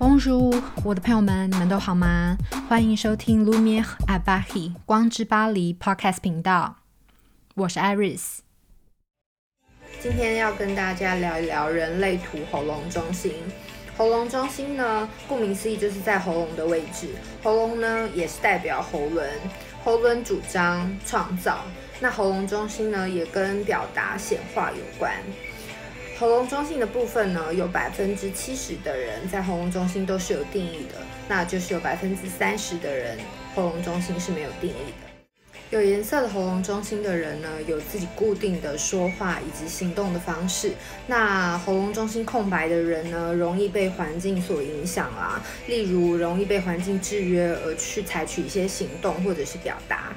汪叔我的朋友们，你们都好吗？欢迎收听 Lumiere a b a h i 光之巴黎 Podcast 频道，我是 Iris。今天要跟大家聊一聊人类图喉咙中心。喉咙中心呢，顾名思义就是在喉咙的位置。喉咙呢，也是代表喉轮，喉轮主张创造。那喉咙中心呢，也跟表达显化有关。喉咙中心的部分呢，有百分之七十的人在喉咙中心都是有定义的，那就是有百分之三十的人喉咙中心是没有定义的。有颜色的喉咙中心的人呢，有自己固定的说话以及行动的方式。那喉咙中心空白的人呢，容易被环境所影响啊，例如容易被环境制约而去采取一些行动或者是表达。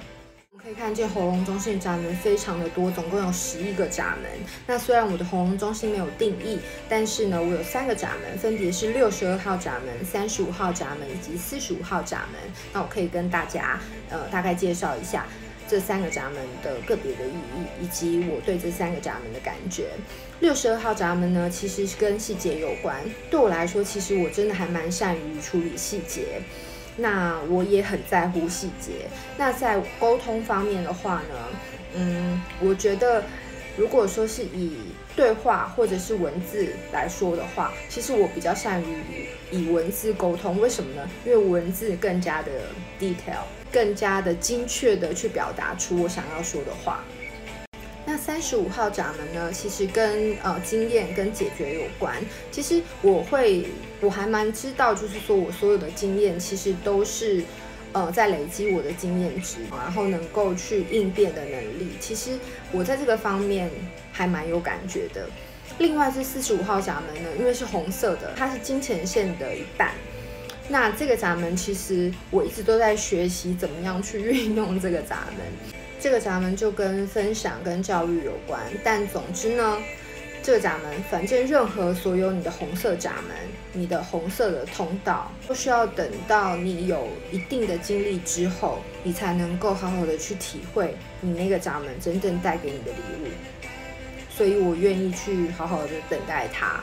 可以看见喉咙中心闸门非常的多，总共有十一个闸门。那虽然我的喉咙中心没有定义，但是呢，我有三个闸门，分别是六十二号闸门、三十五号闸门以及四十五号闸门。那我可以跟大家呃大概介绍一下这三个闸门的个别的意义，以及我对这三个闸门的感觉。六十二号闸门呢，其实是跟细节有关。对我来说，其实我真的还蛮善于处理细节。那我也很在乎细节。那在沟通方面的话呢，嗯，我觉得如果说是以对话或者是文字来说的话，其实我比较善于以文字沟通。为什么呢？因为文字更加的 detail，更加的精确的去表达出我想要说的话。那三十五号闸门呢，其实跟呃经验跟解决有关。其实我会，我还蛮知道，就是说我所有的经验其实都是呃在累积我的经验值，然后能够去应变的能力。其实我在这个方面还蛮有感觉的。另外是四十五号闸门呢，因为是红色的，它是金钱线的一半。那这个闸门其实我一直都在学习怎么样去运用这个闸门。这个闸门就跟分享跟教育有关，但总之呢，这个闸门，反正任何所有你的红色闸门，你的红色的通道，都需要等到你有一定的经历之后，你才能够好好的去体会你那个闸门真正带给你的礼物。所以我愿意去好好的等待它。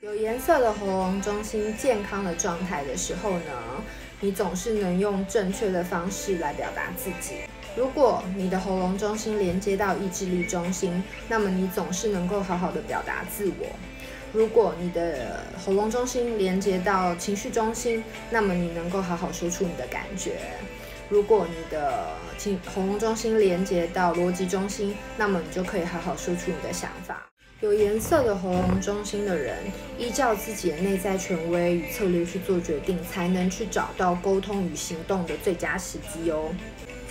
有颜色的喉咙中心健康的状态的时候呢，你总是能用正确的方式来表达自己。如果你的喉咙中心连接到意志力中心，那么你总是能够好好的表达自我。如果你的喉咙中心连接到情绪中心，那么你能够好好说出你的感觉。如果你的情喉咙中心连接到逻辑中心，那么你就可以好好说出你的想法。有颜色的喉咙中心的人，依照自己的内在权威与策略去做决定，才能去找到沟通与行动的最佳时机哦。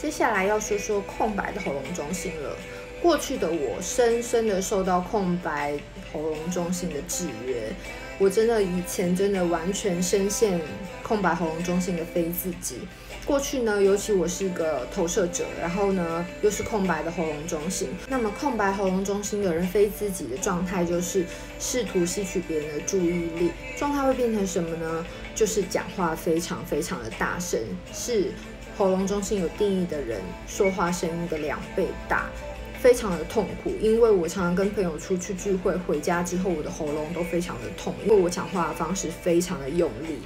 接下来要说说空白的喉咙中心了。过去的我深深的受到空白喉咙中心的制约，我真的以前真的完全深陷空白喉咙中心的非自己。过去呢，尤其我是一个投射者，然后呢又是空白的喉咙中心。那么空白喉咙中心的人非自己的状态就是试图吸取别人的注意力，状态会变成什么呢？就是讲话非常非常的大声，是。喉咙中心有定义的人，说话声音的两倍大，非常的痛苦。因为我常常跟朋友出去聚会，回家之后我的喉咙都非常的痛，因为我讲话的方式非常的用力。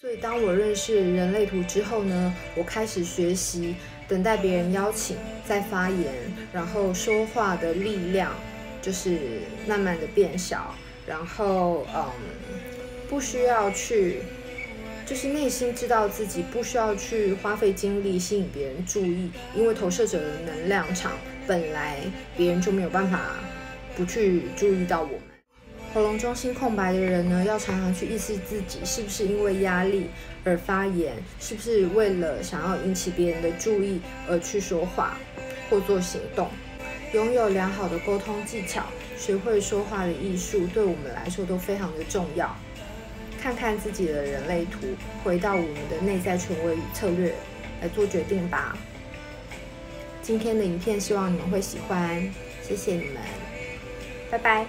所以当我认识人类图之后呢，我开始学习等待别人邀请再发言，然后说话的力量就是慢慢的变小，然后嗯，不需要去。就是内心知道自己不需要去花费精力吸引别人注意，因为投射者的能量场本来别人就没有办法不去注意到我们。喉咙中心空白的人呢，要常常去意识自己是不是因为压力而发言，是不是为了想要引起别人的注意而去说话或做行动。拥有良好的沟通技巧，学会说话的艺术，对我们来说都非常的重要。看看自己的人类图，回到我们的内在权威与策略来做决定吧。今天的影片希望你们会喜欢，谢谢你们，拜拜。